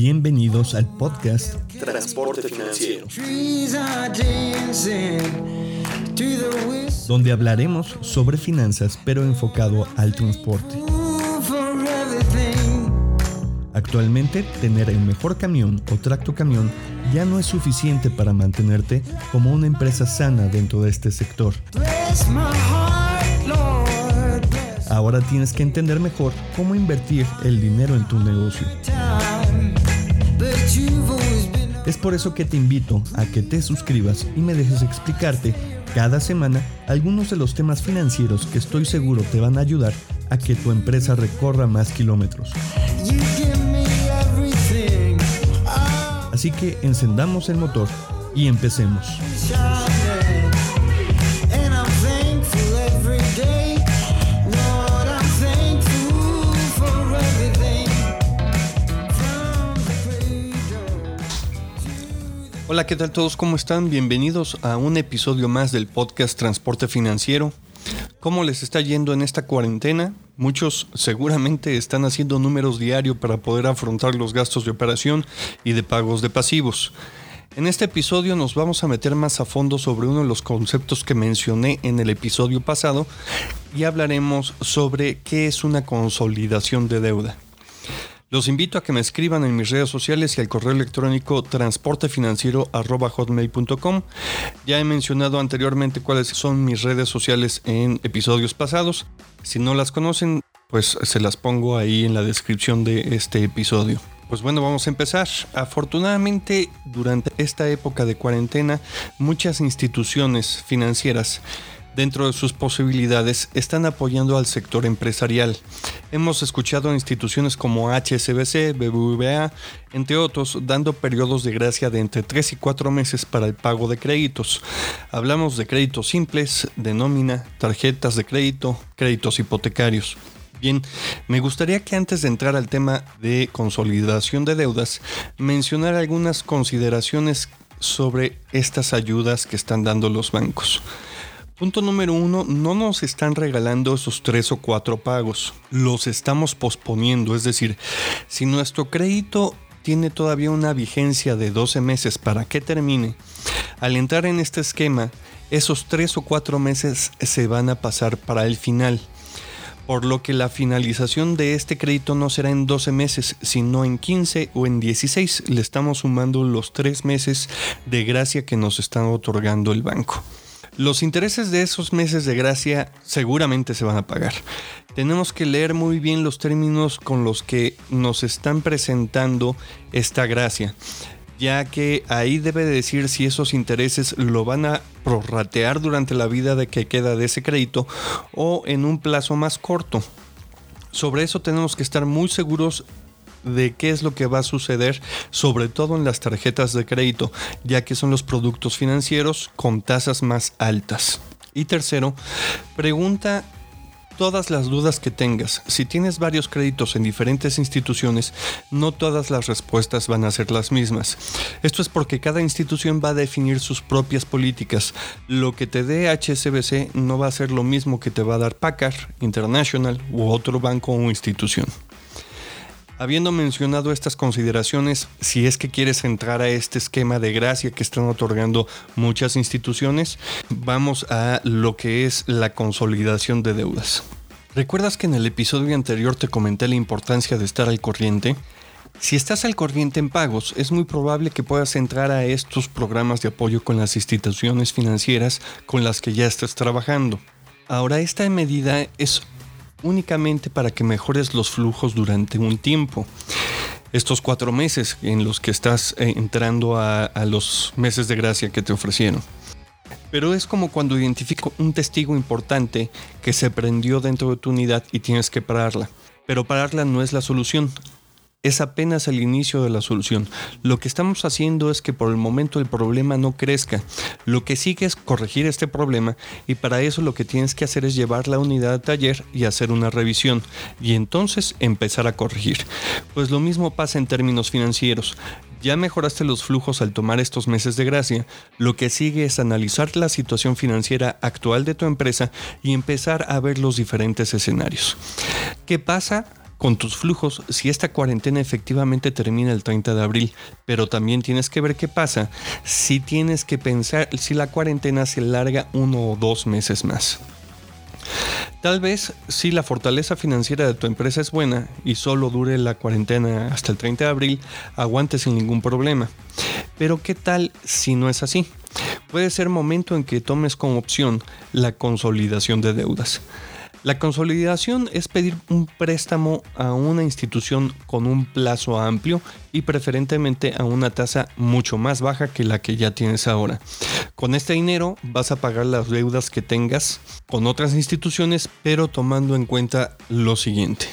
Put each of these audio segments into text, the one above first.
Bienvenidos al podcast Transporte Financiero. Donde hablaremos sobre finanzas pero enfocado al transporte. Actualmente, tener el mejor camión o tracto camión ya no es suficiente para mantenerte como una empresa sana dentro de este sector. Ahora tienes que entender mejor cómo invertir el dinero en tu negocio. Es por eso que te invito a que te suscribas y me dejes explicarte cada semana algunos de los temas financieros que estoy seguro te van a ayudar a que tu empresa recorra más kilómetros. Así que encendamos el motor y empecemos. Hola, ¿qué tal todos? ¿Cómo están? Bienvenidos a un episodio más del podcast Transporte Financiero. ¿Cómo les está yendo en esta cuarentena? Muchos seguramente están haciendo números diarios para poder afrontar los gastos de operación y de pagos de pasivos. En este episodio nos vamos a meter más a fondo sobre uno de los conceptos que mencioné en el episodio pasado y hablaremos sobre qué es una consolidación de deuda. Los invito a que me escriban en mis redes sociales y al correo electrónico transportefinanciero.hotmail.com. Ya he mencionado anteriormente cuáles son mis redes sociales en episodios pasados. Si no las conocen, pues se las pongo ahí en la descripción de este episodio. Pues bueno, vamos a empezar. Afortunadamente, durante esta época de cuarentena, muchas instituciones financieras dentro de sus posibilidades, están apoyando al sector empresarial. Hemos escuchado a instituciones como HSBC, BBVA, entre otros, dando periodos de gracia de entre 3 y 4 meses para el pago de créditos. Hablamos de créditos simples, de nómina, tarjetas de crédito, créditos hipotecarios. Bien, me gustaría que antes de entrar al tema de consolidación de deudas, mencionar algunas consideraciones sobre estas ayudas que están dando los bancos. Punto número uno, no nos están regalando esos tres o cuatro pagos, los estamos posponiendo, es decir, si nuestro crédito tiene todavía una vigencia de 12 meses para que termine, al entrar en este esquema, esos tres o cuatro meses se van a pasar para el final por lo que la finalización de este crédito no será en 12 meses, sino en 15 o en 16. Le estamos sumando los 3 meses de gracia que nos están otorgando el banco. Los intereses de esos meses de gracia seguramente se van a pagar. Tenemos que leer muy bien los términos con los que nos están presentando esta gracia ya que ahí debe decir si esos intereses lo van a prorratear durante la vida de que queda de ese crédito o en un plazo más corto. Sobre eso tenemos que estar muy seguros de qué es lo que va a suceder, sobre todo en las tarjetas de crédito, ya que son los productos financieros con tasas más altas. Y tercero, pregunta todas las dudas que tengas. Si tienes varios créditos en diferentes instituciones, no todas las respuestas van a ser las mismas. Esto es porque cada institución va a definir sus propias políticas. Lo que te dé HSBC no va a ser lo mismo que te va a dar Packard, International u otro banco o institución. Habiendo mencionado estas consideraciones, si es que quieres entrar a este esquema de gracia que están otorgando muchas instituciones, vamos a lo que es la consolidación de deudas. ¿Recuerdas que en el episodio anterior te comenté la importancia de estar al corriente? Si estás al corriente en pagos, es muy probable que puedas entrar a estos programas de apoyo con las instituciones financieras con las que ya estás trabajando. Ahora, esta medida es únicamente para que mejores los flujos durante un tiempo. Estos cuatro meses en los que estás eh, entrando a, a los meses de gracia que te ofrecieron. Pero es como cuando identifico un testigo importante que se prendió dentro de tu unidad y tienes que pararla. Pero pararla no es la solución. Es apenas el inicio de la solución. Lo que estamos haciendo es que por el momento el problema no crezca. Lo que sigue es corregir este problema y para eso lo que tienes que hacer es llevar la unidad a taller y hacer una revisión y entonces empezar a corregir. Pues lo mismo pasa en términos financieros. Ya mejoraste los flujos al tomar estos meses de gracia, lo que sigue es analizar la situación financiera actual de tu empresa y empezar a ver los diferentes escenarios. ¿Qué pasa con tus flujos si esta cuarentena efectivamente termina el 30 de abril, pero también tienes que ver qué pasa si tienes que pensar si la cuarentena se larga uno o dos meses más. Tal vez si la fortaleza financiera de tu empresa es buena y solo dure la cuarentena hasta el 30 de abril, aguante sin ningún problema. Pero ¿qué tal si no es así? Puede ser momento en que tomes como opción la consolidación de deudas. La consolidación es pedir un préstamo a una institución con un plazo amplio y preferentemente a una tasa mucho más baja que la que ya tienes ahora. Con este dinero vas a pagar las deudas que tengas con otras instituciones, pero tomando en cuenta lo siguiente.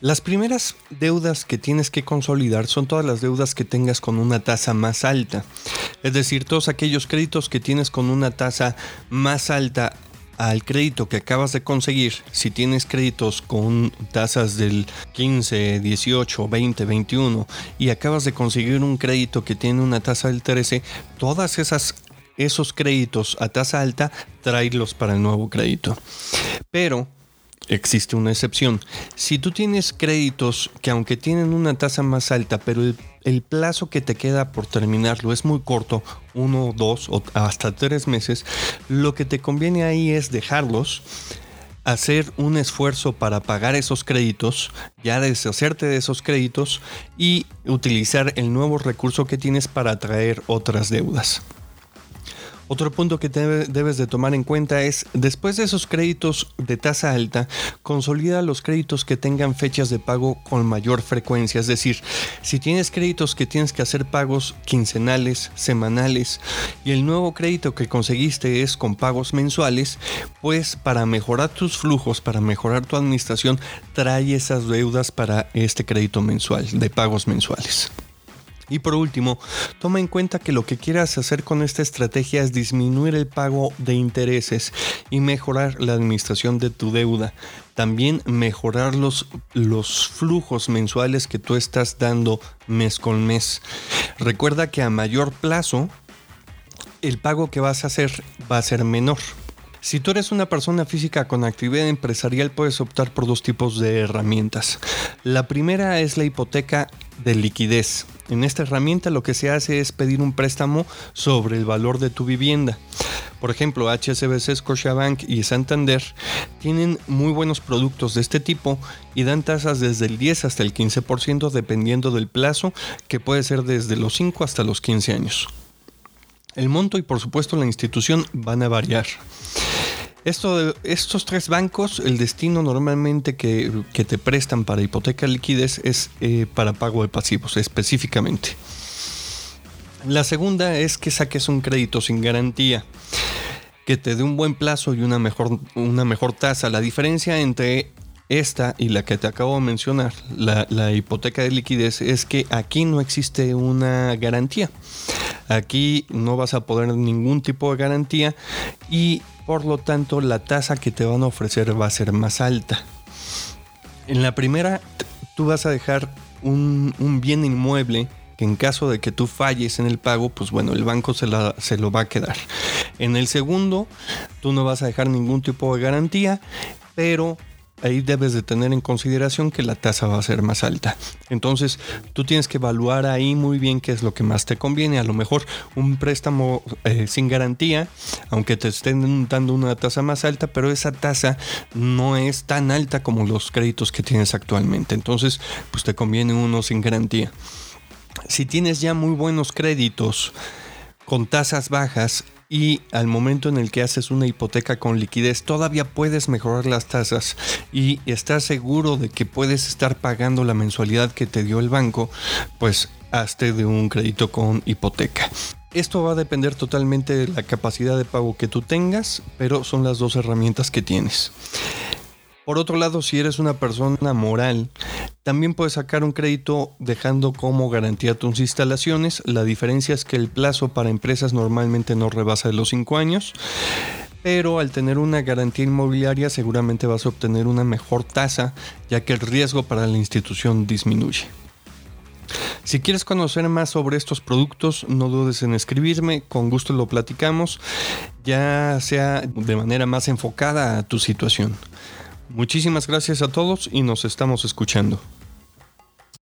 Las primeras deudas que tienes que consolidar son todas las deudas que tengas con una tasa más alta. Es decir, todos aquellos créditos que tienes con una tasa más alta al crédito que acabas de conseguir, si tienes créditos con tasas del 15, 18, 20, 21 y acabas de conseguir un crédito que tiene una tasa del 13, todas esas esos créditos a tasa alta, tráelos para el nuevo crédito. Pero existe una excepción. Si tú tienes créditos que aunque tienen una tasa más alta, pero el plazo que te queda por terminarlo es muy corto, uno, dos o hasta tres meses, lo que te conviene ahí es dejarlos, hacer un esfuerzo para pagar esos créditos, ya deshacerte de esos créditos y utilizar el nuevo recurso que tienes para traer otras deudas. Otro punto que debes de tomar en cuenta es, después de esos créditos de tasa alta, consolida los créditos que tengan fechas de pago con mayor frecuencia. Es decir, si tienes créditos que tienes que hacer pagos quincenales, semanales, y el nuevo crédito que conseguiste es con pagos mensuales, pues para mejorar tus flujos, para mejorar tu administración, trae esas deudas para este crédito mensual, de pagos mensuales. Y por último, toma en cuenta que lo que quieras hacer con esta estrategia es disminuir el pago de intereses y mejorar la administración de tu deuda. También mejorar los, los flujos mensuales que tú estás dando mes con mes. Recuerda que a mayor plazo, el pago que vas a hacer va a ser menor. Si tú eres una persona física con actividad empresarial, puedes optar por dos tipos de herramientas. La primera es la hipoteca de liquidez. En esta herramienta lo que se hace es pedir un préstamo sobre el valor de tu vivienda. Por ejemplo, HSBC, Scotiabank y Santander tienen muy buenos productos de este tipo y dan tasas desde el 10 hasta el 15% dependiendo del plazo, que puede ser desde los 5 hasta los 15 años. El monto y por supuesto la institución van a variar. Esto estos tres bancos, el destino normalmente que, te prestan para hipoteca liquidez es eh, para pago de pasivos específicamente. La segunda es que saques un crédito sin garantía, que te dé un buen plazo y una mejor, una mejor tasa. La diferencia entre esta y la que te acabo de mencionar, la, la hipoteca de liquidez, es que aquí no existe una garantía. Aquí no vas a poner ningún tipo de garantía y por lo tanto la tasa que te van a ofrecer va a ser más alta. En la primera, tú vas a dejar un, bien inmueble que en caso de que tú falles en el pago, pues bueno, el banco se, se lo va a quedar. En el segundo, tú no vas a dejar ningún tipo de garantía, pero ahí debes de tener en consideración que la tasa va a ser más alta. Entonces, tú tienes que evaluar ahí muy bien qué es lo que más te conviene. A lo mejor un préstamo eh, sin garantía, aunque te estén dando una tasa más alta, pero esa tasa no es tan alta como los créditos que tienes actualmente. Entonces, pues te conviene uno sin garantía. Si tienes ya muy buenos créditos con tasas bajas, y al momento en el que haces una hipoteca con liquidez todavía puedes mejorar las tasas y estás seguro de que puedes estar pagando la mensualidad que te dio el banco, pues hazte de un crédito con hipoteca. Esto va a depender totalmente de la capacidad de pago que tú tengas, pero son las dos herramientas que tienes. Por otro lado, si eres una persona moral, también puedes sacar un crédito dejando como garantía tus instalaciones. La diferencia es que el plazo para empresas normalmente no rebasa de los 5 años. Pero al tener una garantía inmobiliaria seguramente vas a obtener una mejor tasa ya que el riesgo para la institución disminuye. Si quieres conocer más sobre estos productos, no dudes en escribirme, con gusto lo platicamos, ya sea de manera más enfocada a tu situación. Muchísimas gracias a todos y nos estamos escuchando.